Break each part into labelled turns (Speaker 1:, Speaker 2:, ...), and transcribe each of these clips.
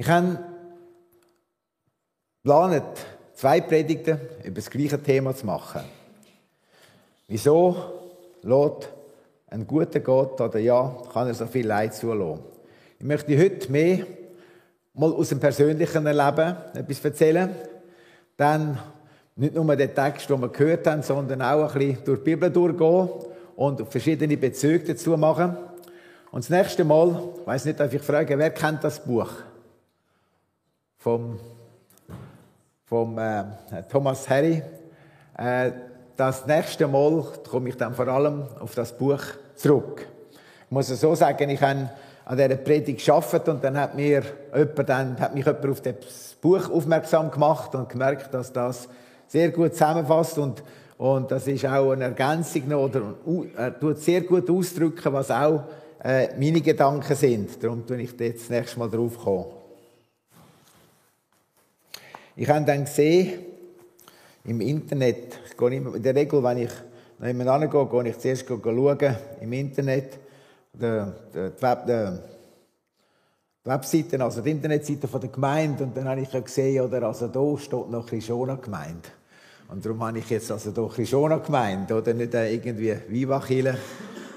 Speaker 1: Ich habe geplant, zwei Predigten über das gleiche Thema zu machen. Wieso lässt ein guter Gott oder ja, kann er so viel Leid zulassen? Ich möchte heute mehr mal aus dem persönlichen Leben etwas erzählen. Dann nicht nur den Text, den wir gehört haben, sondern auch ein bisschen durch die Bibel durchgehen und verschiedene Bezüge dazu machen. Und das nächste Mal, ich weiss nicht, darf ich fragen, wer kennt das Buch? Vom, vom äh, Thomas Harry. Äh, das nächste Mal komme ich dann vor allem auf das Buch zurück. Ich muss so sagen, ich habe an dieser Predigt gearbeitet und dann hat, mir jemand, dann hat mich jemand auf das Buch aufmerksam gemacht und gemerkt, dass das sehr gut zusammenfasst und, und das ist auch eine Ergänzung noch, oder er tut sehr gut ausdrücken, was auch äh, meine Gedanken sind. Darum tue ich jetzt das nächste Mal drauf kommen. Ich habe dann gesehen, im Internet, in der Regel, wenn ich nach jemandem gehe, gehe ich zuerst schauen, im Internet, die, die, Web, die Webseiten, also die Internetseite der Gemeinde, und dann habe ich gesehen, oder, also da steht noch Krishona Gemeinde. Und darum habe ich jetzt also hier Krishona Gemeinde, oder nicht irgendwie Viva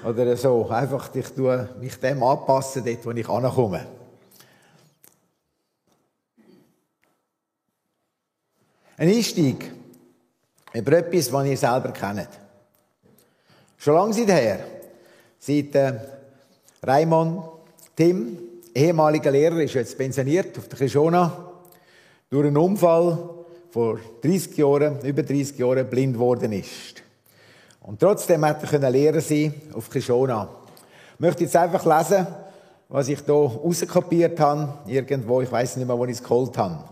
Speaker 1: oder so. Einfach, ich tue mich dem anpassen, dort, wo ich ankomme. Ein Einstieg über etwas, was ihr selber kennt. Schon lange seither, seit äh, Raimon Tim, ehemaliger Lehrer, ist jetzt pensioniert auf der Kishona, durch einen Unfall vor 30 Jahren, über 30 Jahren blind worden ist. Und trotzdem hätte er Lehrer sein auf Kishona. Ich möchte jetzt einfach lesen, was ich hier rauskopiert habe, irgendwo, ich weiß nicht mehr, wo ich es geholt habe.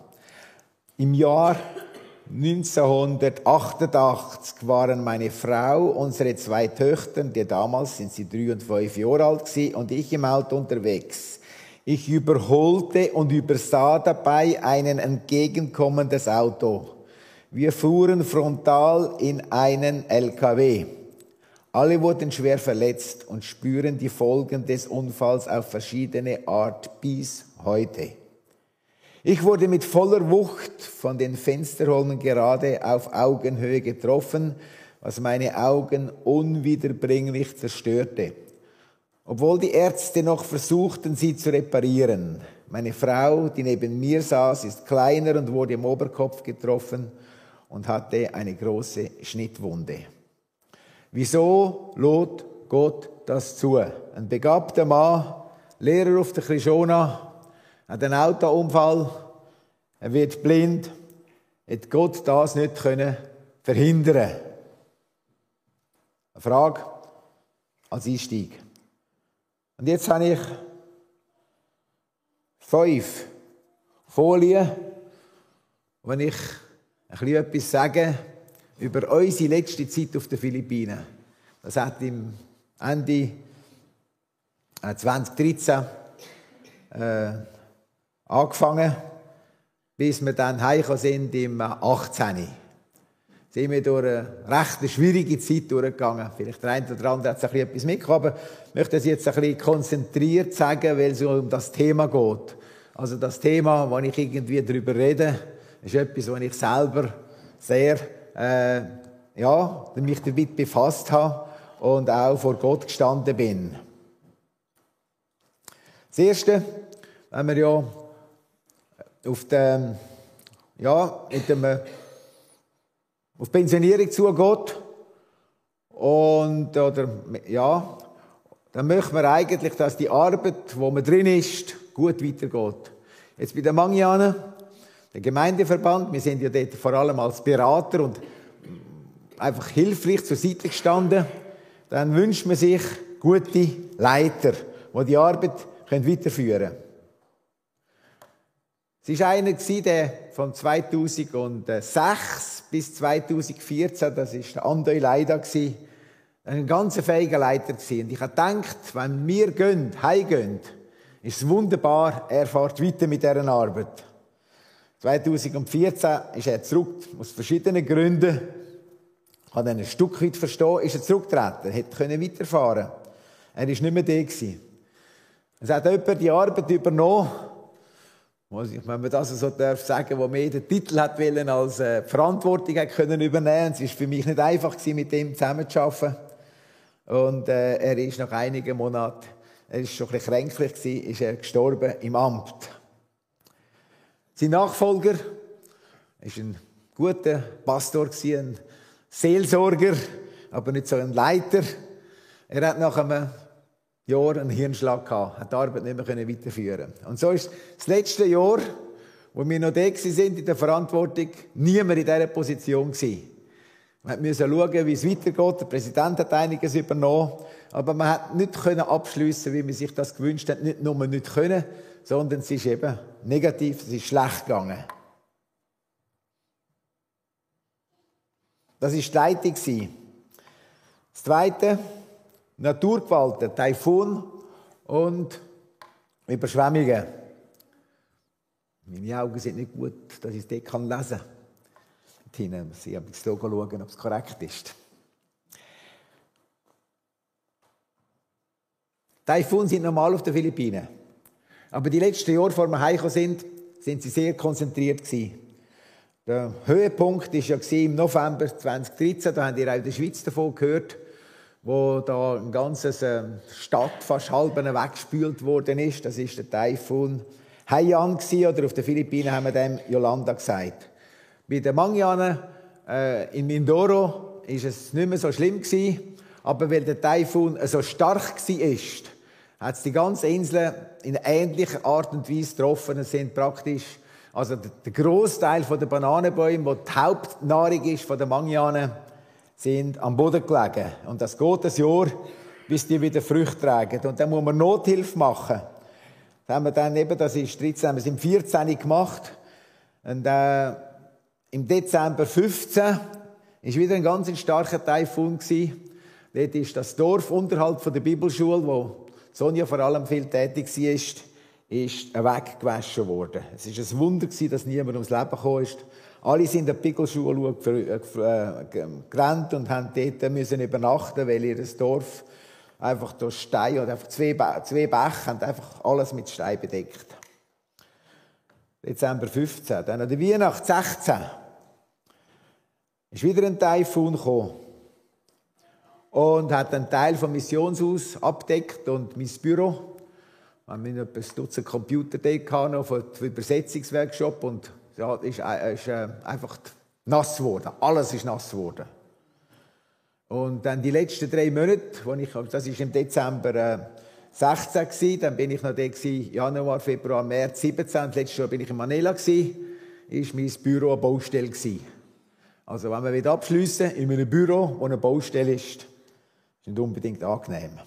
Speaker 1: Im Jahr 1988 waren meine Frau, unsere zwei Töchter, die damals sind sie drei und fünf Jahre alt gewesen, und ich im Auto unterwegs. Ich überholte und übersah dabei einen entgegenkommendes Auto. Wir fuhren frontal in einen LKW. Alle wurden schwer verletzt und spüren die Folgen des Unfalls auf verschiedene Art bis heute. Ich wurde mit voller Wucht von den Fensterholmen gerade auf Augenhöhe getroffen, was meine Augen unwiederbringlich zerstörte. Obwohl die Ärzte noch versuchten, sie zu reparieren. Meine Frau, die neben mir saß, ist kleiner und wurde im Oberkopf getroffen und hatte eine große Schnittwunde. Wieso lot Gott das zu? Ein begabter Mann, Lehrer auf der Krishona, hat einen Autounfall, er wird blind, hat Gott das nicht können verhindern. Eine Frage als Einstieg. Und jetzt habe ich fünf Folien, wenn ich ein bisschen etwas sage über unsere letzte Zeit auf den Philippinen. Das hat im Ende 2013 äh, angefangen, bis wir dann heimgekommen sind im 18. Sind wir durch eine recht schwierige Zeit durchgegangen. Vielleicht der eine oder andere hat bisschen etwas mitgekommen, ich möchte es jetzt ein bisschen konzentriert sagen, weil es um das Thema geht. Also das Thema, wo ich irgendwie darüber rede, ist etwas, wo ich selber sehr, äh, ja, mich damit befasst habe und auch vor Gott gestanden bin. Das Erste, wenn wir ja auf dem, ja, mit dem, auf Pensionierung zugeht. Und, oder, ja, dann möchten wir eigentlich, dass die Arbeit, wo man drin ist, gut weitergeht. Jetzt bei den Mangianen, der Gemeindeverband, wir sind ja dort vor allem als Berater und einfach hilfreich zur Seite gestanden, dann wünscht man sich gute Leiter, die die Arbeit weiterführen können. Es war einer, der von 2006 bis 2014, das war der André Leider, ein ganz fähiger Leiter Und ich habe gedacht, wenn wir gehen, heimgehen, ist es wunderbar, er fährt weiter mit dieser Arbeit. 2014 ist er zurück, aus verschiedenen Gründen. Ich habe ein Stück weit verstehen, ist er zurückgetreten, er hätte weiterfahren können. Er war nicht mehr da. Es hat jemand die Arbeit übernommen, wenn man das so darf sagen, wo mehr den Titel hat wollen, als äh, Verantwortung hat können übernehmen. Es ist für mich nicht einfach gewesen, mit ihm zusammenzuarbeiten. Und äh, er ist nach einigen Monaten, er ist schon ein bisschen kränklich gewesen, ist er gestorben im Amt. Sein Nachfolger ist ein guter Pastor gewesen, ein Seelsorger, aber nicht so ein Leiter. Er hat nach einem Jahr einen Hirnschlag gehabt, hat die Arbeit nicht mehr weiterführen Und so ist das letzte Jahr, wo wir noch da sind in der Verantwortung, niemand in dieser Position gewesen. Man musste schauen, wie es weitergeht. Der Präsident hat einiges übernommen. Aber man hat nicht abschliessen, wie man sich das gewünscht hat. Nicht nur nicht können, sondern es ist eben negativ, es ist schlecht gegangen. Das war die Leitung. Das Zweite, Naturgewalten, Taifun und Überschwemmungen. Meine Augen sind nicht gut, dass ich es dort lesen kann. Hinten, haben das Logo schauen, ob es korrekt ist. Taifun sind normal auf den Philippinen. Aber die letzten Jahre, vor wir heimgekommen sind, sind sie sehr konzentriert gewesen. Der Höhepunkt war ja im November 2013, da haben ihr auch in der Schweiz davon gehört, wo da ein ganzes äh, Stadt fast halb weggespült worden ist. Das ist der Taifun Haiyan oder auf den Philippinen haben wir dem Yolanda gesagt. Bei den Mangianen äh, in Mindoro ist es nicht mehr so schlimm gewesen, aber weil der Taifun so stark war, hat es die ganze Insel in ähnlicher Art und Weise getroffen. Es sind praktisch also der Großteil der Bananenbäume, wo die Hauptnahrung ist von den Mangianen, sind am Boden gelegen. Und das geht ein Jahr, bis die wieder Früchte tragen. Und dann muss man Nothilfe machen. Das haben wir dann eben, das ist 13, haben wir im 14 gemacht. Und äh, im Dezember 15 war wieder ein ganz starker Taifun gewesen. Dort ist das Dorf unterhalb der Bibelschule, wo Sonja vor allem viel tätig war, ist weggewaschen worden. Es war ein Wunder dass niemand ums Leben gekommen ist. Alle sind in der Pickelschule äh, äh, gerannt und haben dort müssen übernachten, weil ihr Dorf einfach durch Stein oder einfach zwei, zwei Bäche haben einfach alles mit Stein bedeckt. Dezember 15. Dann an der Weihnacht 16 ist wieder ein Taifun gekommen und hat einen Teil vom Missionshaus abdeckt und mein Büro wir haben etwa ein Dutzend Computer da für Übersetzungsworkshop und ja, ist, äh, ist äh, einfach nass geworden. Alles ist nass geworden. Und dann die letzten drei Monate, wo ich, das war im Dezember äh, 16 gewesen, dann bin ich noch da gewesen, Januar, Februar, März 17. Und letztes Jahr bin ich in Manila gewesen, ist mein Büro eine Baustelle gewesen. Also wenn man abschliessen in einem Büro, wo eine Baustelle ist, ist nicht unbedingt angenehm.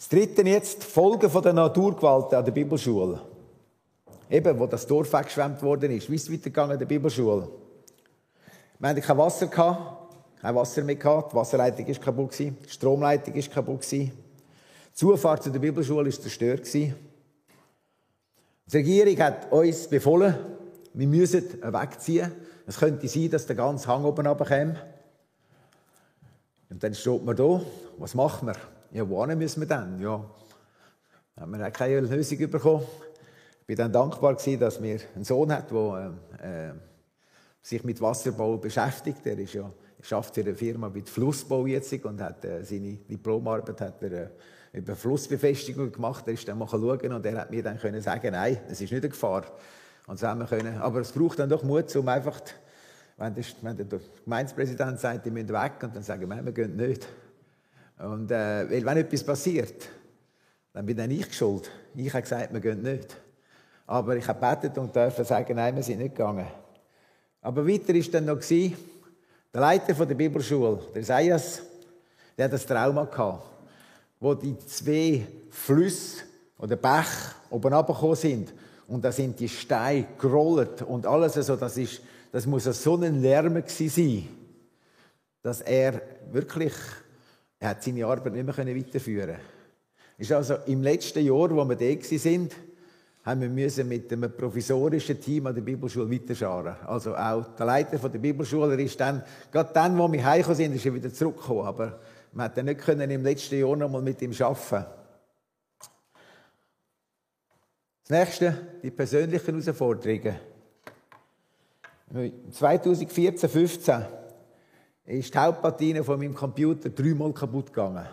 Speaker 1: Das dritte jetzt, Folgen der Naturgewalt an der Bibelschule. Eben, wo das Dorf weggeschwemmt worden ist. Wie ist es weitergegangen an der Bibelschule? Wir hatten kein Wasser, kein Wasser mehr gehabt. Die Wasserleitung war kaputt, die Stromleitung war kaputt. Die Zufahrt zu der Bibelschule war zerstört. Die Regierung hat uns befohlen, wir müssen wegziehen. Es könnte sein, dass der ganze Hang oben runterkommt. Und dann steht man da, was machen wir? Ja, wohin müssen wir dann? Ja, haben wir auch keine Lösung bekommen. Ich war dann dankbar dass wir einen Sohn hat, der äh, sich mit Wasserbau beschäftigt. Er ist ja, schafft für eine Firma mit Flussbau jetzt und hat äh, seine Diplomarbeit hat er, äh, über Flussbefestigung gemacht. Er ist dann mal und er hat mir dann können sagen, nein, es ist nicht eine Gefahr. Und so haben wir können. Aber es braucht dann doch Mut, um einfach, wenn der, wenn der Gemeindepräsident sagt, die müssen weg, und dann sagen wir, wir gehen nicht. Und äh, weil wenn etwas passiert, dann bin dann ich schuld. Ich habe gesagt, wir gehen nicht. Aber ich habe gebetet und durfte sagen, nein, wir sind nicht gegangen. Aber weiter ist dann noch der Leiter von der Bibelschule, der Isaias, der hat das Trauma gehabt, wo die zwei Flüsse oder Bäche oben runtergekommen sind und da sind die Steine gerollt und alles so, das ist, das muss so ein Lärm gewesen sein, dass er wirklich er hat seine Arbeit nicht mehr weiterführen Ist also im letzten Jahr, wo wir da sind, haben wir mit einem provisorischen Team an der Bibelschule weiterschauen. Also auch der Leiter der Bibelschule ist dann, gerade dann, wo wir heimgekommen sind, ist er wieder zurückgekommen. Aber wir konnten nicht können im letzten Jahr noch mal mit ihm arbeiten. Das nächste, die persönlichen Herausforderungen. 2014, 15 ist die Hauptplatine von meinem Computer dreimal kaputt gegangen.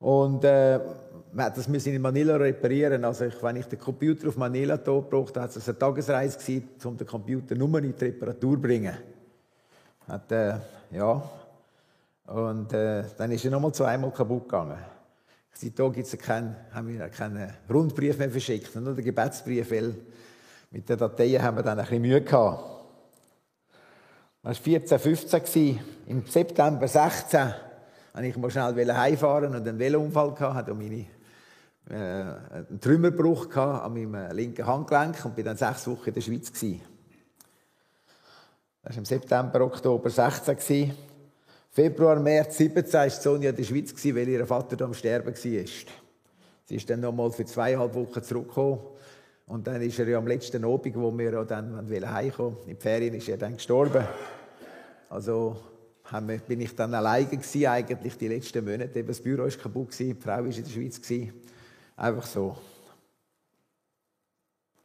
Speaker 1: Und äh, das müssen in Manila reparieren. Also ich, wenn ich den Computer auf Manila tot brauchte, hat es eine Tagesreise gewesen, um den Computer nur in die Reparatur zu bringen. Hat, äh, ja. Und äh, dann ist er nochmal zweimal kaputt gegangen. Seitdem gibt's keinen, haben wir keinen Rundbrief mehr verschickt, nur den Gebetsbrief, weil mit den Dateien haben wir dann ein bisschen Mühe gehabt. War 14, 15 Im September 16 wollte ich mal schnell heimfahren und einen Velounfall hatte meine äh, einen Trümmerbruch an meinem linken Handgelenk und bin dann sechs Wochen in der Schweiz gewesen. Das war im September, Oktober 16 Februar, März 17 war Sonja in der Schweiz, weil ihr Vater am Sterben war. Sie ist dann noch mal für zweieinhalb Wochen zurückgekommen. Und dann ist er ja am letzten Abend, wo wir dann heimkommen in die Ferien, ist er dann gestorben. Also bin ich dann alleine gewesen, eigentlich die letzten Monate. das Büro war kaputt, die Frau war in der Schweiz. Einfach so.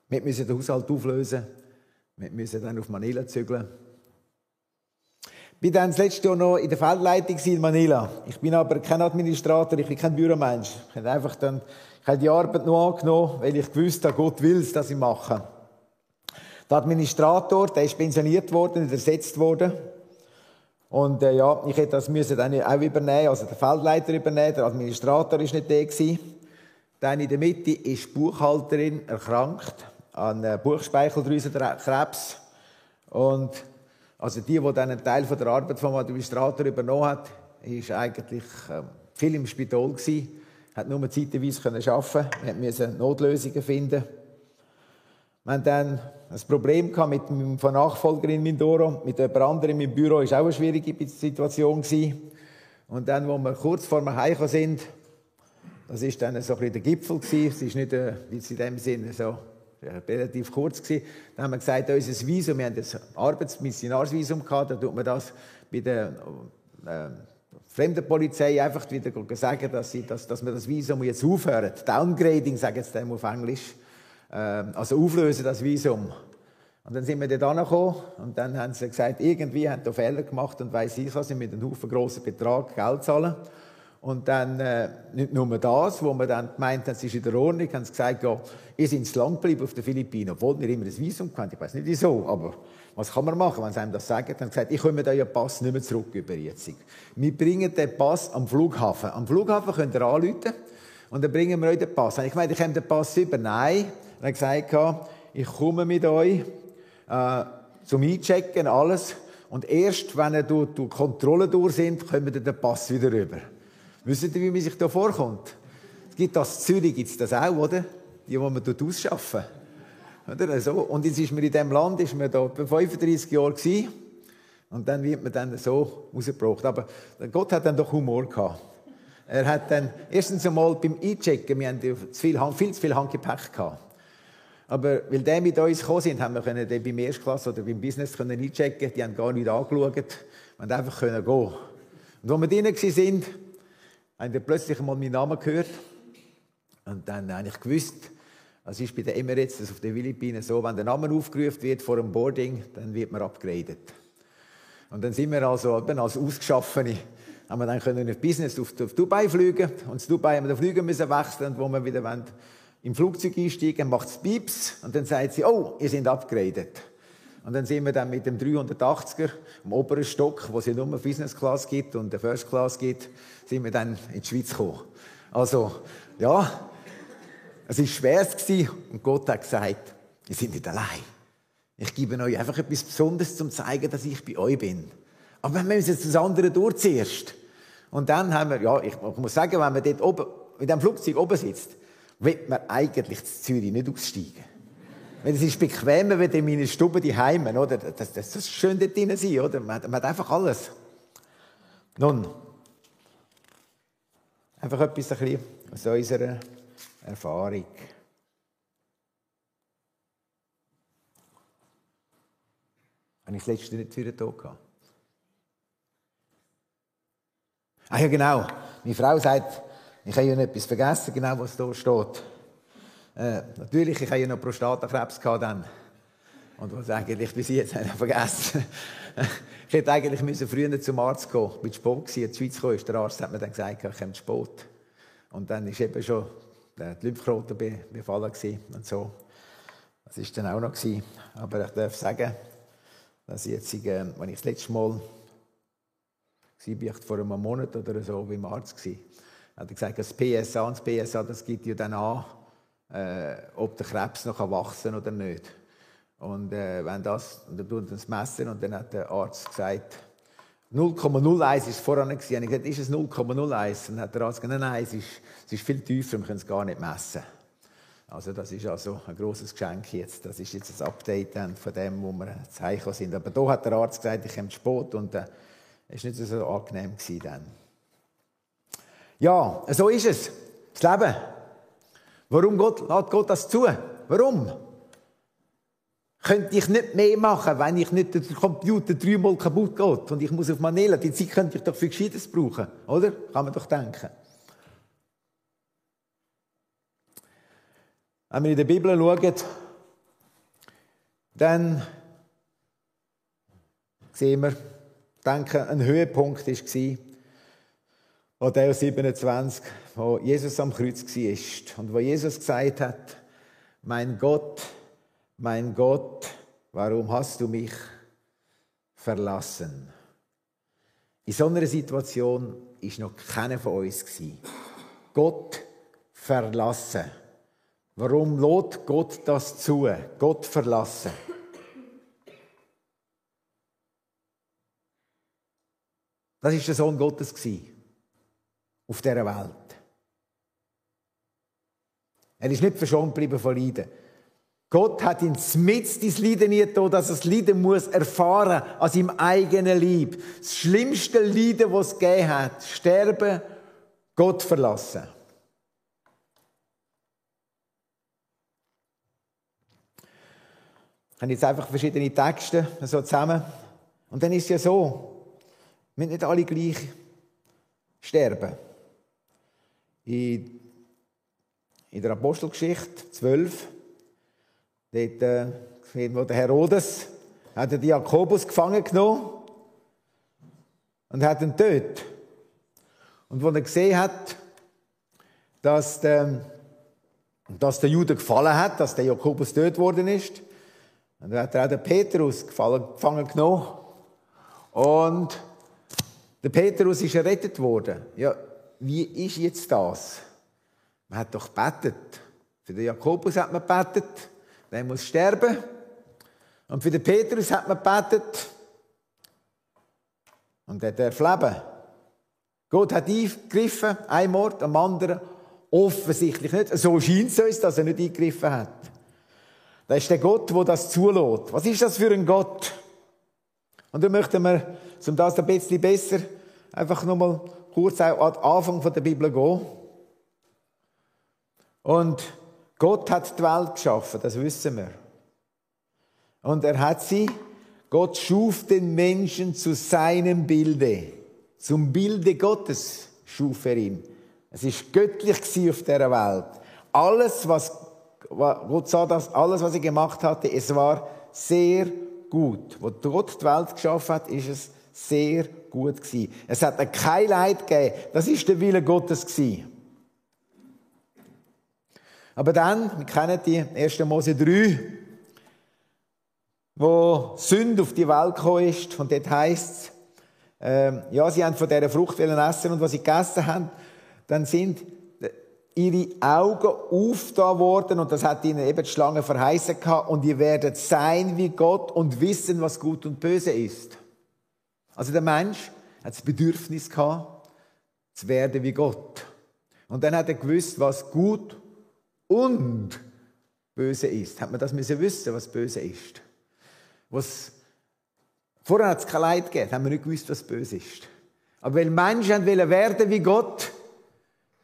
Speaker 1: Wir müssen den Haushalt auflösen. Wir müssen dann auf Manila zügeln. Ich war dann das letzte Jahr noch in der Feldleitung in Manila. Ich bin aber kein Administrator, ich bin kein Büromensch. Ich habe einfach dann, ich habe die Arbeit nur angenommen, weil ich gewusst habe, Gott will es, dass ich mache. Der Administrator, der ist pensioniert worden, ersetzt worden. Und äh, ja, ich hätte das müssen dann auch übernehmen, also der Feldleiter übernehmen, der Administrator ist nicht der gewesen. Dann in der Mitte ist die Buchhalterin erkrankt an äh, Buchspeicheldrüsenkrebs. Und also die, die dann einen Teil von der Arbeit vom Administrator übernommen hat, ist eigentlich äh, viel im Spital gewesen, hat nur zeitweise können arbeiten, wir mussten Notlösungen finden. Wir hatten dann ein Problem mit meinem Nachfolger in Mindoro, mit jemand anderem meinem Büro, ist auch eine schwierige Situation. Und dann, wo wir kurz vor dem Heimkommen sind, das ist dann so ein bisschen der Gipfel. Es ist nicht, äh, in dem Sinne so relativ kurz. Dann haben wir gesagt, unser Visum, wir haben das Arbeitsmissionarsvisum gehabt, da tut man das bei der äh, Fremdenpolizei einfach wieder sagen, dass, sie, dass, dass wir das Visum jetzt aufhören. Downgrading, sagen jetzt dem auf Englisch. Äh, also auflösen das Visum. Und dann sind wir da gekommen und dann haben sie gesagt, irgendwie haben da Fehler gemacht und weiss ich was, sie mit einem Haufen grossen Betrag Geld zahlen. Und dann äh, nicht nur das, wo man dann gemeint hat, es ist in der Ordnung, haben sie gesagt, ja, ihr seid zu lang geblieben auf den Philippinen, obwohl wir immer das Visum hatten. Ich weiß nicht wieso, aber was kann man machen, wenn sie einem das sagen? Dann gesagt, ich komme euren Pass nicht mehr zurück über jetzt. Wir bringen den Pass am Flughafen. Am Flughafen könnt ihr anrufen und dann bringen wir euch den Pass. Ich meine, ich komme den Pass über. Nein. Hat gesagt, ich komme mit euch äh, zum Einchecken, alles. Und erst, wenn ihr durch die Kontrolle durch sind, kommen wir den Pass wieder rüber. Wissen Sie, wie man sich da vorkommt? Es gibt das, in Zürich gibt es das auch, oder? Die, die man dort ausschaffen. Oder? So. Und jetzt ist man in diesem Land, ist man da etwa 35 Jahre gewesen. Und dann wird man dann so rausgebracht. Aber Gott hat dann doch Humor gehabt. Er hat dann, erstens einmal beim Einchecken, wir haben zu viel, viel zu viel Handgepäck gehabt. Aber weil die mit uns gekommen sind, haben wir können beim Erstklasse oder beim Business können einchecken. Die haben gar nicht angeschaut. Wir haben einfach können gehen. Und wo wir drinnen waren, haben wir plötzlich mal meinen Namen gehört. Und dann habe gewusst, es ist bei den Emirates, das auf den Philippinen so, wenn der Name aufgerufen wird vor dem Boarding, dann wird man abgegradet. Und dann sind wir also eben als Ausgeschaffene, haben wir dann können in Business auf, auf Dubai fliegen. Und in Dubai haben wir den Flüger müssen wechseln, wo wir wieder wollen, im Flugzeug einsteigen, macht es Pieps, und dann sagt sie, oh, ihr seid abgegradet. Und dann sind wir dann mit dem 380er, im oberen Stock, wo es ja nur Business Class gibt und der First Class gibt, sind wir dann in die Schweiz gekommen. Also, ja, es war schwer und Gott hat gesagt, ihr seid nicht allein. Ich gebe euch einfach etwas Besonderes, um zu zeigen, dass ich bei euch bin. Aber wir müssen jetzt das andere durch zuerst. Und dann haben wir, ja, ich, muss sagen, wenn man dort oben, in dem Flugzeug oben sitzt, wird man eigentlich zu Zürich nicht aussteigen. Weil es ist bequemer, wenn in meiner Stube die Heimen, oder? Das, das, das ist schön dort drin sein, oder? Man, man hat einfach alles. Nun, einfach etwas ein bisschen aus unserer Erfahrung. Habe ich das letzte nicht wieder da gehabt? Ah ja, genau. Meine Frau sagt, ich habe ja etwas vergessen, genau was da steht. Äh, natürlich, ich hatte ja noch Prostatakrebs dann. Und was eigentlich bis jetzt habe ich vergessen. ich hätte eigentlich müssen früher zum Arzt gehen. Ich war Sport, in die Schweiz gekommen, der Arzt hat mir dann gesagt, ich komme Sport. Und dann war eben schon die Lymphknoten befallen und so. Das war dann auch noch. Gewesen. Aber ich darf sagen, dass ich jetzt, äh, wenn ich das letzte Mal war, war vor einem Monat oder so beim Arzt, war, hat er gesagt, das PSA und das PSA, das gibt ja dann an, äh, ob der Krebs noch wachsen kann oder nicht. Und äh, wenn das, und dann tut das messen und dann hat der Arzt gesagt, 0,01 ist nicht gewesen. Ich gesagt, ist es 0,01? Dann hat der Arzt gesagt, nein, es ist, es ist viel tiefer, wir können es gar nicht messen. Also das ist also ein großes Geschenk jetzt. Das ist jetzt das Update von dem, wo wir Hause sind. Aber da hat der Arzt gesagt, ich komme zu spät und äh, es war nicht so angenehm gewesen dann. Ja, so ist es. Das Leben. Warum Gott, lässt Gott das zu? Warum? Könnte ich nicht mehr machen, wenn ich nicht der Computer dreimal kaputt geht und ich muss auf Manila. Die Zeit könnte ich doch für Gescheites brauchen, oder? Kann man doch denken. Wenn wir in der Bibel schauen, dann sehen wir, denke, ein Höhepunkt war, Matthäus 27, wo Jesus am Kreuz war und wo Jesus gesagt hat, mein Gott, mein Gott, warum hast du mich verlassen? In so einer Situation ist noch keiner von uns Gott verlassen. Warum lädt Gott das zu? Gott verlassen. Das ist der Sohn Gottes auf dieser Welt. Er ist nicht verschont geblieben von Leiden. Gott hat ihn mit ins Leiden getan, dass er das Leiden muss erfahren an seinem eigenen Leib. Das schlimmste Leiden, das es gegeben hat, sterben, Gott verlassen. Ich habe jetzt einfach verschiedene Texte so zusammen. Und dann ist es ja so, wir nicht alle gleich sterben. In, in der Apostelgeschichte 12 Dort, äh, wo der Herodes hat den Jakobus gefangen genommen und hat ihn tötet. Und wo er gesehen hat, dass der, dass der Jude gefallen hat, dass der Jakobus tötet worden ist, und dann hat er auch den Petrus gefangen genommen. Und der Petrus ist errettet worden. Ja, wie ist jetzt das? Man hat doch betet. Für den Jakobus hat man betet. Der muss sterben. Und für den Petrus hat man gebetet. Und der darf leben. Gott hat eingegriffen, ein Mord am anderen. Offensichtlich nicht. So scheint es uns, dass er nicht eingegriffen hat. Das ist der Gott, der das zulässt. Was ist das für ein Gott? Und dann möchten wir, um das ein bisschen besser, einfach nochmal kurz an den Anfang der Bibel gehen. Und Gott hat die Welt geschaffen, das wissen wir. Und er hat sie, Gott schuf den Menschen zu seinem Bilde. Zum Bilde Gottes schuf er ihn. Es ist göttlich auf der Welt. Alles, was Gott sah, dass alles, was er gemacht hatte, es war sehr gut. Wo Gott die Welt geschaffen hat, ist es sehr gut gewesen. Es hat kein Leid gegeben. Das ist der Wille Gottes gewesen. Aber dann, wir kennen die 1. Mose 3, wo Sünde auf die Welt gekommen ist, und dort heisst es, äh, ja, sie haben von dieser Frucht essen und was sie gegessen haben, dann sind ihre Augen aufgetan worden und das hat ihnen eben die Schlange verheißen gehabt und ihr werdet sein wie Gott und wissen, was gut und böse ist. Also der Mensch hat das Bedürfnis gehabt, zu werden wie Gott. Und dann hat er gewusst, was gut und böse ist. Hat man das müssen wissen, was böse ist? Was, vorher hat es kein Leid gegeben, haben wir nicht gewusst, was böse ist. Aber weil Menschen wollen werden wie Gott,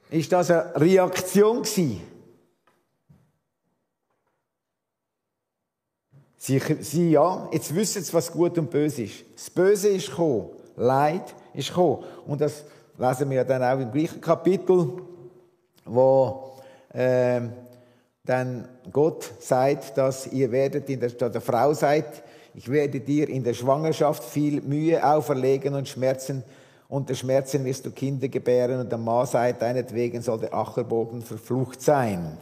Speaker 1: ist das eine Reaktion gewesen. Sie, sie, ja, jetzt wissen sie, was gut und böse ist. Das Böse ist gekommen. Leid ist gekommen. Und das lesen wir dann auch im gleichen Kapitel, wo ähm, denn Gott sagt, dass ihr werdet in der, der Frau seid, ich werde dir in der Schwangerschaft viel Mühe auferlegen und Schmerzen. Unter Schmerzen wirst du Kinder gebären und der Mann sei deinetwegen soll der Ackerbogen verflucht sein.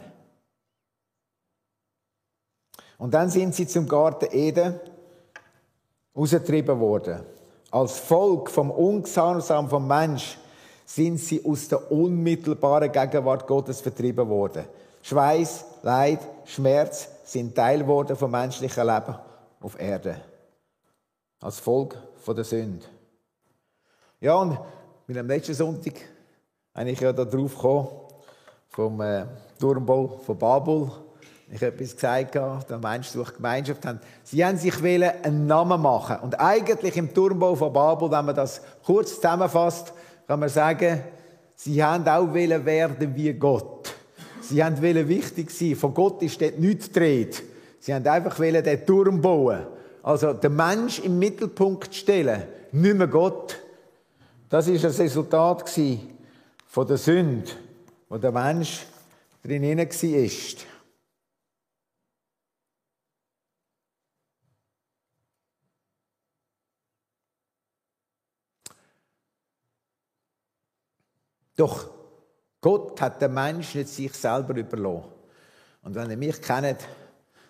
Speaker 1: Und dann sind sie zum Garten Eden ausgetrieben worden. Als Volk vom Ungehorsam vom Mensch sind sie aus der unmittelbaren Gegenwart Gottes vertrieben worden. Schweiß, Leid, Schmerz sind Teil worden vom menschlichen Leben auf Erde. Als Folge von der Sünde. Ja, und mit dem letzten Sonntag bin ich ja da drauf gekommen, vom äh, Turmbau von Babel. Ich habe etwas gesagt, der Mensch sucht Gemeinschaft. Sie haben sich einen Namen machen. Und eigentlich im Turmbau von Babel, wenn man das kurz zusammenfasst, kann man sagen, sie haben auch werden wie Gott. Sie haben wichtig sein. Von Gott ist dort nichts gedreht. Sie haben einfach den Turm bauen. Also den Mensch im Mittelpunkt stellen, nicht mehr Gott. Das ist das Resultat von der Sünde, wo der Mensch drin war. Doch Gott hat den Menschen nicht sich selber überlassen. Und wenn ihr mich kennt,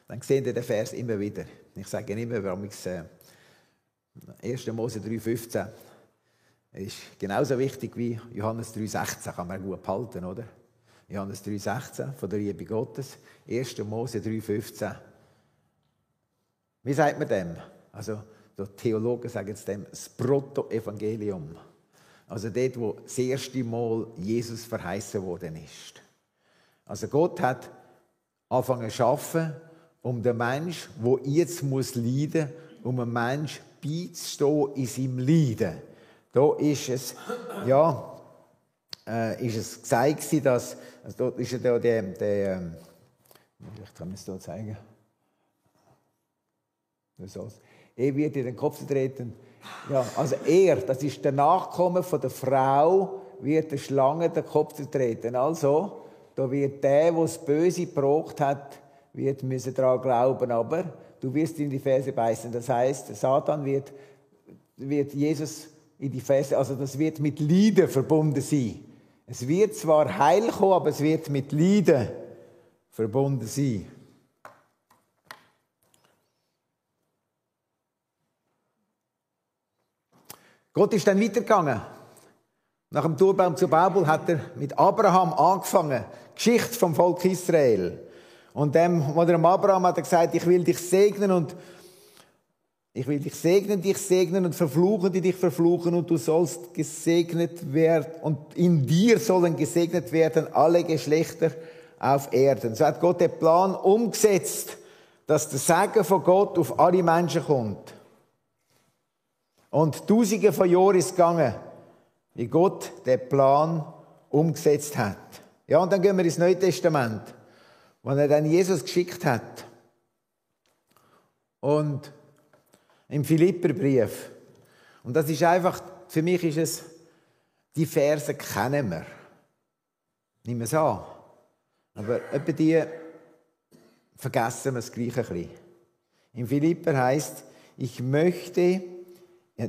Speaker 1: dann seht ihr den Vers immer wieder. Ich sage immer, warum ich es, 1. Mose 3,15 ist genauso wichtig wie Johannes 3,16, kann man gut behalten, oder? Johannes 3,16 von der Liebe Gottes, 1. Mose 3,15. Wie sagt man dem? Also, die Theologen sagen es dem das Proto-Evangelium. Also dort, wo das erste Mal Jesus verheißen worden ist. Also Gott hat angefangen zu arbeiten, um den Mensch, wo jetzt muss leiden, um einen Mensch beizustehen in seinem Leiden. Da ist es, ja, äh, ist es gesagt dass, also dort ist ja der, der, der ähm, ich kann es hier zeigen. Er wird in den Kopf treten, ja, also er, das ist der Nachkomme von der Frau, wird der Schlange den Kopf zertreten. Also, da wird der, der das Böse gebraucht hat, wird müssen daran glauben, aber du wirst in die Ferse beißen. Das heißt, Satan wird, wird Jesus in die Ferse, also das wird mit Leiden verbunden sein. Es wird zwar Heil kommen, aber es wird mit Leiden verbunden sein. Gott ist dann weitergegangen. Nach dem Turbaum zu Babel hat er mit Abraham angefangen. Geschichte vom Volk Israel. Und dem, wo er Abraham hat er gesagt, ich will dich segnen und ich will dich segnen, dich segnen und verfluchen, die dich verfluchen und du sollst gesegnet werden und in dir sollen gesegnet werden alle Geschlechter auf Erden. So hat Gott den Plan umgesetzt, dass der Segen von Gott auf alle Menschen kommt. Und Tausende von Jahren ist gegangen, wie Gott den Plan umgesetzt hat. Ja, und dann gehen wir ins Neue Testament, wo er dann Jesus geschickt hat. Und im Philipperbrief. Und das ist einfach, für mich ist es, die Verse kennen wir. Nehmen wir es an. Aber etwa die vergessen wir das Gleiche ein bisschen. Im Philipper heißt, ich möchte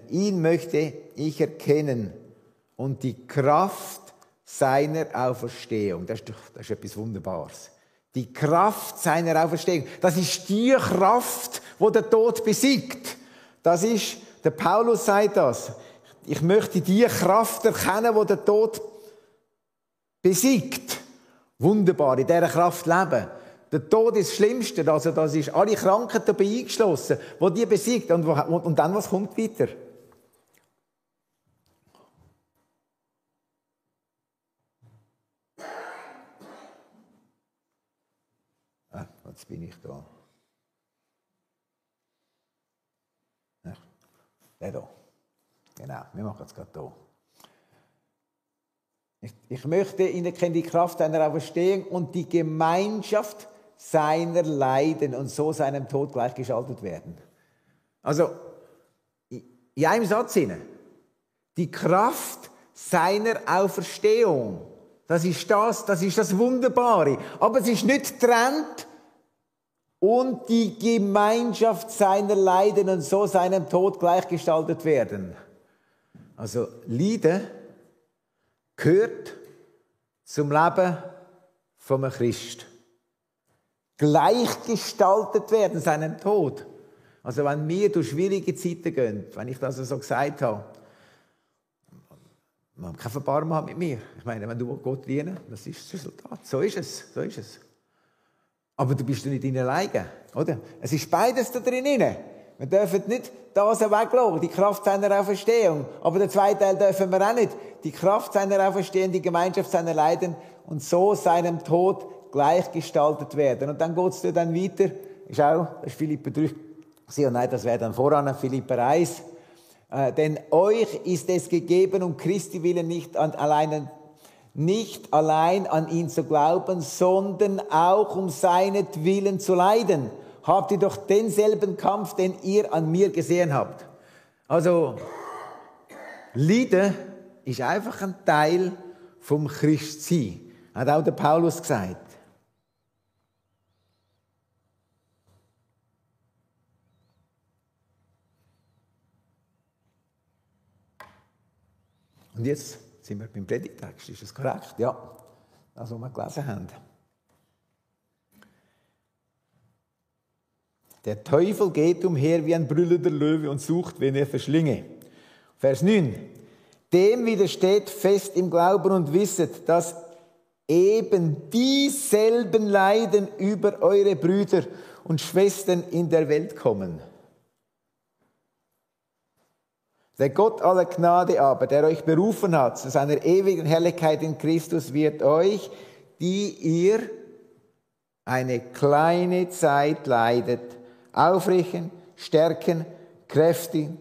Speaker 1: Ihn möchte ich erkennen und die Kraft seiner Auferstehung. Das ist, das ist etwas Wunderbares. Die Kraft seiner Auferstehung. Das ist die Kraft, wo der Tod besiegt. Das ist, der Paulus sagt das. Ich möchte die Kraft erkennen, wo der Tod besiegt. Wunderbar, in dieser Kraft leben. Der Tod ist das Schlimmste, also das ist alle Krankheiten dabei eingeschlossen, wo die besiegt. Und, und dann, was kommt weiter? Ah, jetzt bin ich da. Ja, der da. Genau, wir machen es gerade hier. Ich, möchte Ihnen kennen die Kraft seiner Auferstehung und die Gemeinschaft seiner Leiden und so seinem Tod gleichgeschaltet werden. Also, in einem Satz hinein. Die Kraft seiner Auferstehung. Das ist das, das ist das Wunderbare. Aber es ist nicht trennt und die Gemeinschaft seiner Leiden und so seinem Tod gleichgestaltet werden. Also Leiden gehört zum Leben vom Christ. Gleichgestaltet werden, seinem Tod. Also wenn wir durch schwierige Zeiten gehen, wenn ich das so gesagt habe, man kein Verbarmen mit mir. Ich meine, wenn du Gott dienen, das ist das Resultat. So ist es, so ist es. Aber du bist nicht in alleine, oder? Es ist beides da drin. Wir dürfen nicht das weglassen, die Kraft seiner Auferstehung. Aber den zweiten Teil dürfen wir auch nicht. Die Kraft seiner Auferstehung, die Gemeinschaft seiner Leiden und so seinem Tod gleichgestaltet werden. Und dann geht es dann weiter. Ist auch, das ist Philippa 3. Und nein, das wäre dann voran, Philippa 1. Äh, denn euch ist es gegeben, um Christi willen nicht an, allein, nicht allein an ihn zu glauben, sondern auch um seinetwillen zu leiden. Habt ihr doch denselben Kampf, den ihr an mir gesehen habt. Also, Leiden ist einfach ein Teil vom Christsein. Hat auch der Paulus gesagt. Und jetzt sind wir beim Predigtext. Ist das korrekt? Ja. Das, was wir gelesen haben. Der Teufel geht umher wie ein brüllender Löwe und sucht, wen er verschlinge. Vers 9. Dem widersteht fest im Glauben und wisset, dass eben dieselben Leiden über eure Brüder und Schwestern in der Welt kommen. Der Gott aller Gnade aber, der euch berufen hat zu seiner ewigen Herrlichkeit in Christus, wird euch, die ihr eine kleine Zeit leidet, aufrichten, stärken, kräftigen,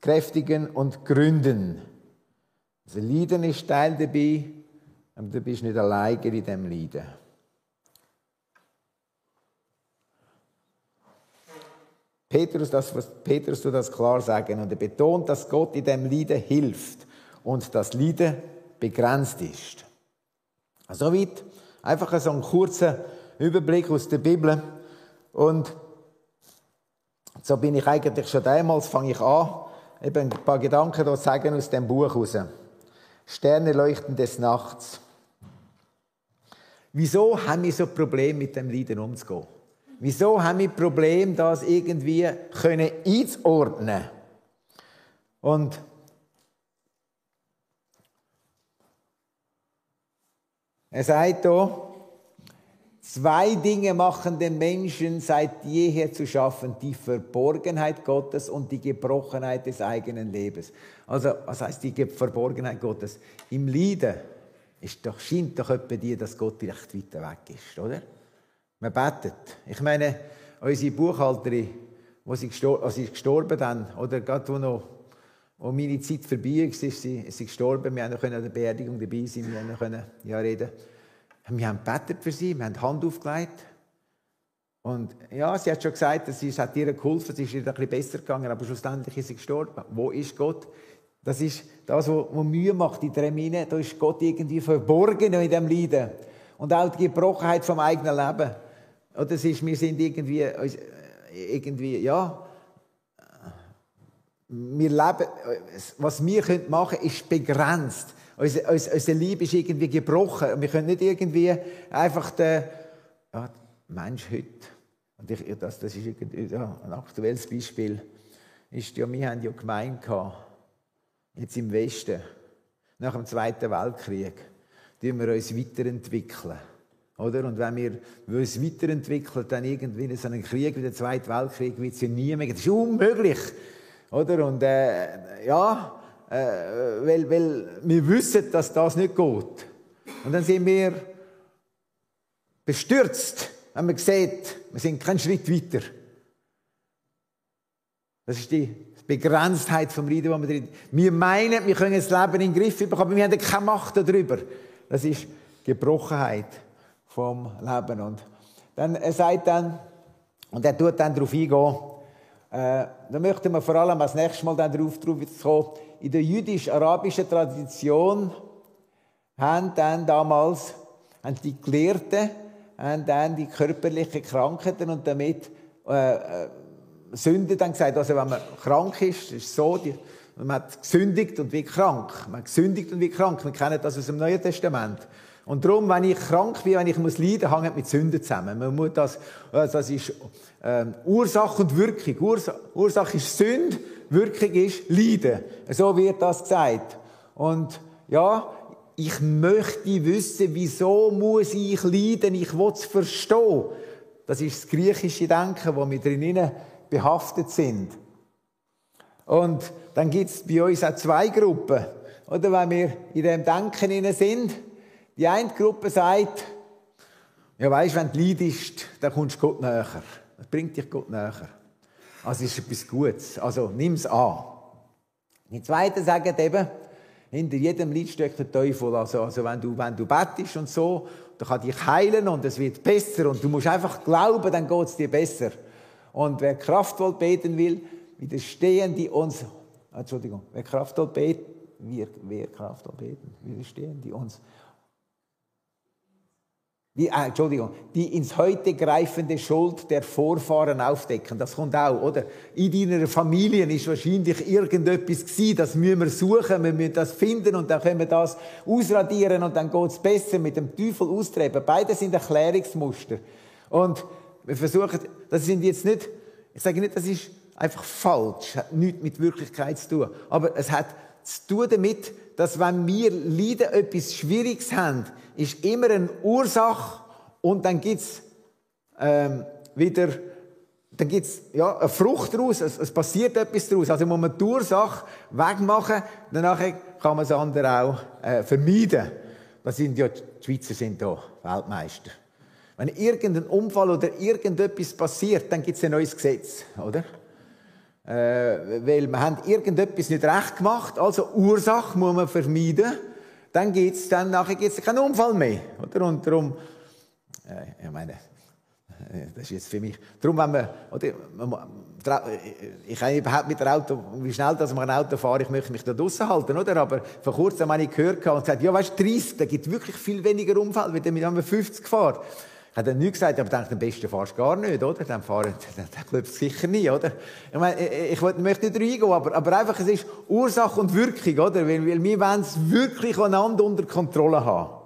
Speaker 1: kräftigen und gründen. Also Leiden ist Teil dabei, aber du bist nicht alleine in dem Leiden. Petrus, das, Petrus tut das klar sagen und er betont, dass Gott in dem Leiden hilft und das Leiden begrenzt ist. Soweit einfach so ein kurzer Überblick aus der Bibel und so bin ich eigentlich schon damals, fange ich an, eben ein paar Gedanken zu sagen aus dem Buch raus. Sterne leuchten des Nachts. Wieso haben wir so Probleme mit dem Leiden umzugehen? Wieso haben wir Probleme, das irgendwie einzuordnen? Und er sagt hier, Zwei Dinge machen den Menschen seit jeher zu schaffen, die Verborgenheit Gottes und die Gebrochenheit des eigenen Lebens. Also, was heißt die Verborgenheit Gottes? Im Leiden ist doch, scheint doch etwa die, dass Gott vielleicht weiter weg ist, oder? Man betet. Ich meine, unsere Buchhalterin, wo sie gestorben, als sie gestorben dann, oder gerade wo noch wo meine Zeit vorbei war, ist sie, ist sie gestorben. Wir konnten an der Beerdigung dabei sein, wir konnten ja reden. Wir haben betet für sie, wir haben die Hand aufgelegt. Und ja, sie hat schon gesagt, es hat ihr geholfen, es ist ihr ein bisschen besser gegangen, aber schlussendlich ist sie gestorben. Wo ist Gott? Das ist das, was Mühe macht in der Mine. Da ist Gott irgendwie verborgen in dem Leiden. Und auch die Gebrochenheit vom eigenen Leben. Oder es ist, wir sind irgendwie, irgendwie, ja, wir leben, was wir machen können, ist begrenzt. Unsere, unsere Liebe ist irgendwie gebrochen. Wir können nicht irgendwie einfach den ja, Mensch heute, und ich, das, das ist ja, ein aktuelles Beispiel, ist ja, wir haben ja gemeint jetzt im Westen, nach dem Zweiten Weltkrieg, wir uns weiterentwickeln. Oder? Und wenn wir uns weiterentwickeln, dann irgendwie in so einem Krieg wie der Zweite Weltkrieg wird es ja nie mehr. Das ist unmöglich. Oder? Und äh, ja, äh, weil, weil wir wissen, dass das nicht geht. Und dann sind wir bestürzt, wenn man sieht, wir sind keinen Schritt weiter. Das ist die Begrenztheit vom Leiden, wo wir drin Wir meinen, wir können das Leben in den Griff bekommen, aber wir haben keine Macht darüber. Das ist Gebrochenheit vom Leben. Und dann, er sagt dann, und er tut dann darauf eingehen, äh, da möchten wir vor allem als nächstes Mal dann darauf, darauf kommen, in der jüdisch-arabischen Tradition haben dann damals, haben die Gelehrten, haben dann die körperlichen Krankheiten und damit äh, äh, Sünde dann gesagt, also wenn man krank ist, ist es so, die, man hat gesündigt und wie krank. Man hat gesündigt und wie krank. Wir kennen das aus dem Neuen Testament. Und darum, wenn ich krank bin, wenn ich muss leiden, hängt mit Sünden zusammen. Man muss das, äh, das ist ähm, Ursache und Wirkung. Ursache, Ursache ist Sünde, Wirkung ist Leiden. So wird das gesagt. Und ja, ich möchte wissen, wieso muss ich leiden? Ich will es verstehen. Das ist das griechische Denken, wo wir drinnen behaftet sind. Und dann gibt es bei uns auch zwei Gruppen. Oder wenn wir in dem Denken sind, die eine Gruppe sagt, ja weisst, wenn du leidest, dann kommst du Gott näher. Das bringt dich Gott näher. Also ist etwas Gutes. Also nimm es an. Die Zweiten sagen eben, hinter jedem Lied steckt der Teufel. Also, also wenn du, wenn du bettest und so, dann kann dich heilen und es wird besser und du musst einfach glauben, dann geht es dir besser. Und wer kraftvoll beten will, widerstehen die uns, Entschuldigung, wer kraftvoll beten, wir, wer kraftvoll beten, widerstehen die uns die, äh, Entschuldigung, die ins Heute greifende Schuld der Vorfahren aufdecken. Das kommt auch, oder? In deiner Familie ist wahrscheinlich irgendetwas gewesen, das müssen wir suchen, wir müssen das finden und dann können wir das ausradieren und dann geht es besser mit dem Teufel austreiben. Beide sind Erklärungsmuster. Und wir versuchen, das sind jetzt nicht, ich sage nicht, das ist einfach falsch, hat nichts mit Wirklichkeit zu tun, aber es hat zu tun damit, dass wenn wir Leiden etwas Schwieriges haben, ist immer eine Ursache und dann gibt's ähm, wieder dann gibt's ja, eine Frucht daraus, es, es, passiert etwas daraus. Also muss man die Ursache wegmachen, danach kann man das andere auch äh, vermeiden. Das sind ja, die Schweizer sind da Weltmeister. Wenn irgendein Unfall oder irgendetwas passiert, dann gibt es ein neues Gesetz, oder? Äh, weil wir haben irgendetwas nicht recht gemacht, also Ursache muss man vermeiden. Dann geht's dann nachher gibt's keinen Unfall mehr, oder? Und darum, äh, ich meine, äh, das ist jetzt für mich. Darum, wenn man, oder, ich kann überhaupt mit dem Auto, wie schnell dass man ein Auto fahre, ich möchte mich da draussen halten, oder? Aber vor kurzem habe ich gehört und gesagt, ja, weißt du, 30, da gibt wirklich viel weniger Unfall, mit einem 50 fährt. Hat er nichts gesagt, aber ich denke, am besten fahrst du gar nicht, oder? Dann fahren, dann, dann klappt sicher nie, oder? Ich meine, ich, ich möchte nicht reingehen, aber, aber einfach, es ist Ursache und Wirkung, oder? Weil, weil wir wollen es wirklich einander unter Kontrolle haben.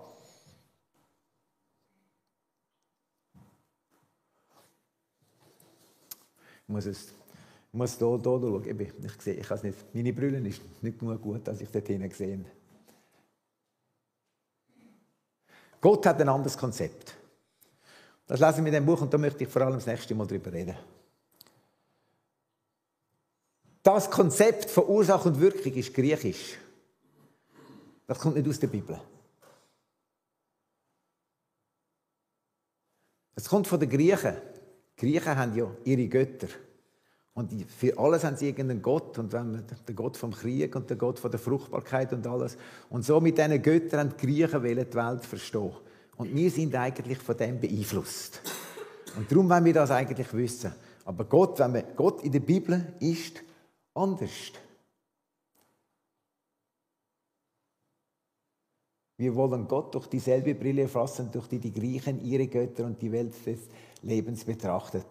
Speaker 1: Ich muss es, ich muss hier, hier schauen. Ich, ich sehe, ich es nicht. Meine Brille ist nicht genug gut, dass ich dort hinten sehe. Gott hat ein anderes Konzept. Das lesen wir in dem Buch und da möchte ich vor allem das nächste Mal drüber reden. Das Konzept von Ursache und Wirkung ist griechisch. Das kommt nicht aus der Bibel. Es kommt von den Griechen. Die Griechen haben ja ihre Götter. Und für alles haben sie irgendeinen Gott. Und wenn der Gott vom Krieg und der Gott von der Fruchtbarkeit und alles. Und so mit diesen Göttern haben die Griechen die Welt verstehen. Und wir sind eigentlich von dem beeinflusst. Und darum wollen wir das eigentlich wissen. Aber Gott, wenn man Gott in der Bibel ist, anders. Wir wollen Gott durch dieselbe Brille erfassen, durch die die Griechen ihre Götter und die Welt des Lebens betrachtet.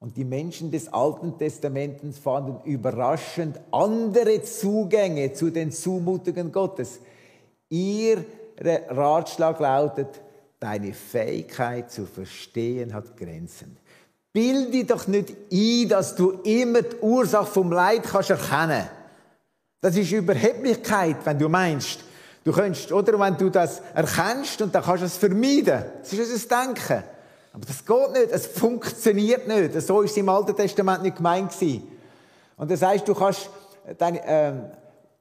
Speaker 1: Und die Menschen des Alten Testaments fanden überraschend andere Zugänge zu den Zumutungen Gottes. Ihr Ratschlag lautet, deine Fähigkeit zu verstehen hat Grenzen. Bilde doch nicht ein, dass du immer die Ursache vom Leid kannst erkennen. Das ist Überheblichkeit, wenn du meinst, du könntest, oder wenn du das erkennst und dann kannst du es vermeiden. Das ist ein Denken. Aber das geht nicht, es funktioniert nicht. So ist es im Alten Testament nicht gemeint Und das heißt, du kannst deine, ähm,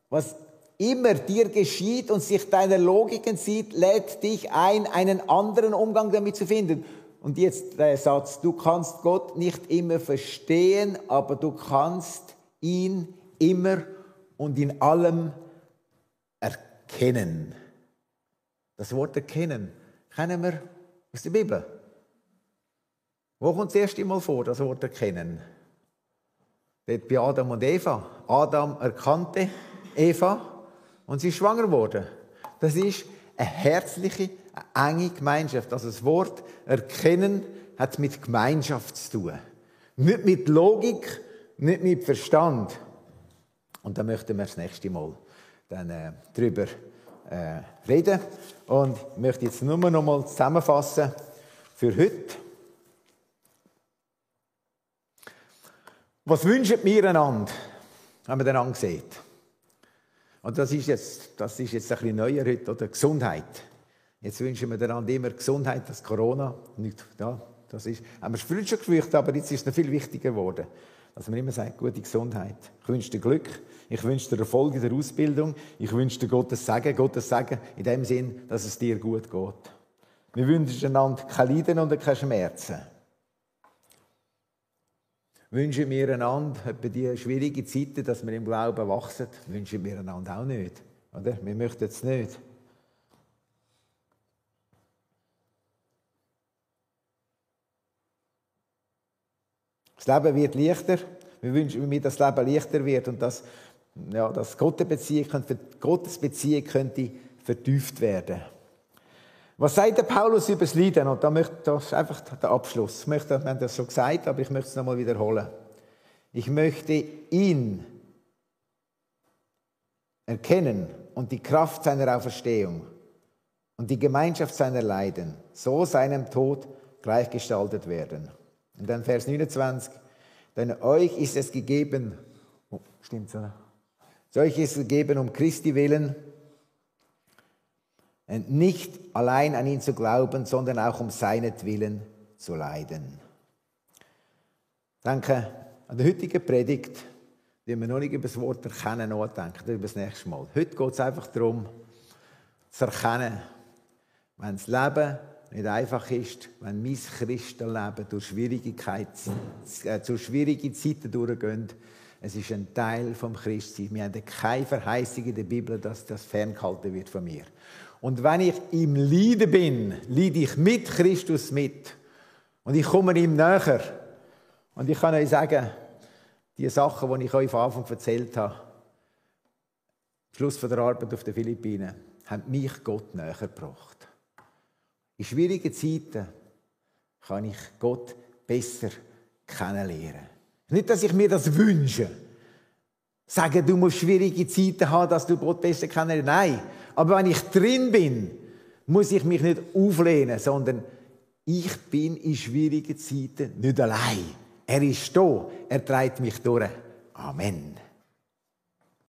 Speaker 1: was immer dir geschieht und sich deiner Logiken sieht, lädt dich ein, einen anderen Umgang damit zu finden. Und jetzt der Satz, du kannst Gott nicht immer verstehen, aber du kannst ihn immer und in allem erkennen. Das Wort erkennen kennen wir aus der Bibel. Wo kommt das erste Mal vor, das Wort erkennen? Dort bei Adam und Eva. Adam erkannte Eva und sie ist schwanger geworden. Das ist eine herzliche, eine enge Gemeinschaft. Also das Wort erkennen hat mit Gemeinschaft zu tun. Nicht mit Logik, nicht mit Verstand. Und da möchten wir das nächste Mal dann äh, drüber äh, reden. Und ich möchte jetzt nur noch mal zusammenfassen für heute. Was wünschen wir einander, wenn man einander sieht? Und das ist jetzt, das ist jetzt ein bisschen neuer heute, oder? Gesundheit. Jetzt wünschen wir einander immer Gesundheit, das Corona nicht, ja, das ist, haben wir früher schon gewünscht, aber jetzt ist es noch viel wichtiger geworden. Dass man immer sagt, gute Gesundheit. Ich wünsche dir Glück, ich wünsche dir Erfolg in der Ausbildung, ich wünsche dir Gottes Segen, Gottes Segen in dem Sinn, dass es dir gut geht. Wir wünschen einander kein Leiden und keine Schmerzen. Wünschen wir einander bei diesen schwierigen Zeiten, dass wir im Glauben wachsen, wünschen wir einander auch nicht. Oder? Wir möchten es nicht. Das Leben wird leichter. Wir wünschen mir, dass das Leben leichter wird und dass, ja, dass Gottesbeziehung, Gottesbeziehung könnte vertieft werden. Was sagt der Paulus über das Leiden? Und da möchte, das ist einfach der Abschluss. Ich möchte, wir haben das schon gesagt, aber ich möchte es nochmal wiederholen. Ich möchte ihn erkennen und die Kraft seiner Auferstehung und die Gemeinschaft seiner Leiden, so seinem Tod gleichgestaltet werden. Und dann Vers 29. Denn euch ist es gegeben, oh, stimmt's, oder? Euch ist es gegeben um Christi willen, nicht allein an ihn zu glauben, sondern auch um seinetwillen zu leiden. Danke an der heutigen Predigt, die wir noch nicht über das Wort erkennen nachdenken, über das nächste Mal. Heute geht es einfach darum, zu erkennen, wenn das Leben nicht einfach ist, wenn mein Christenleben durch äh, durch schwierige Zeiten durchgeht. Es ist ein Teil vom Christsein. Wir haben keine Verheißung in der Bibel, dass das ferngehalten wird von mir. Und wenn ich im Leiden bin, leide ich mit Christus mit. Und ich komme ihm näher. Und ich kann euch sagen, die Sachen, die ich euch von Anfang erzählt habe, am Schluss der Arbeit auf den Philippinen, haben mich Gott näher gebracht. In schwierigen Zeiten kann ich Gott besser kennenlernen. Nicht, dass ich mir das wünsche. Sagen, du musst schwierige Zeiten haben, dass du Gott besser kennenlernst. Nein. Aber wenn ich drin bin, muss ich mich nicht auflehnen, sondern ich bin in schwierigen Zeiten nicht allein. Er ist da. Er treibt mich durch. Amen.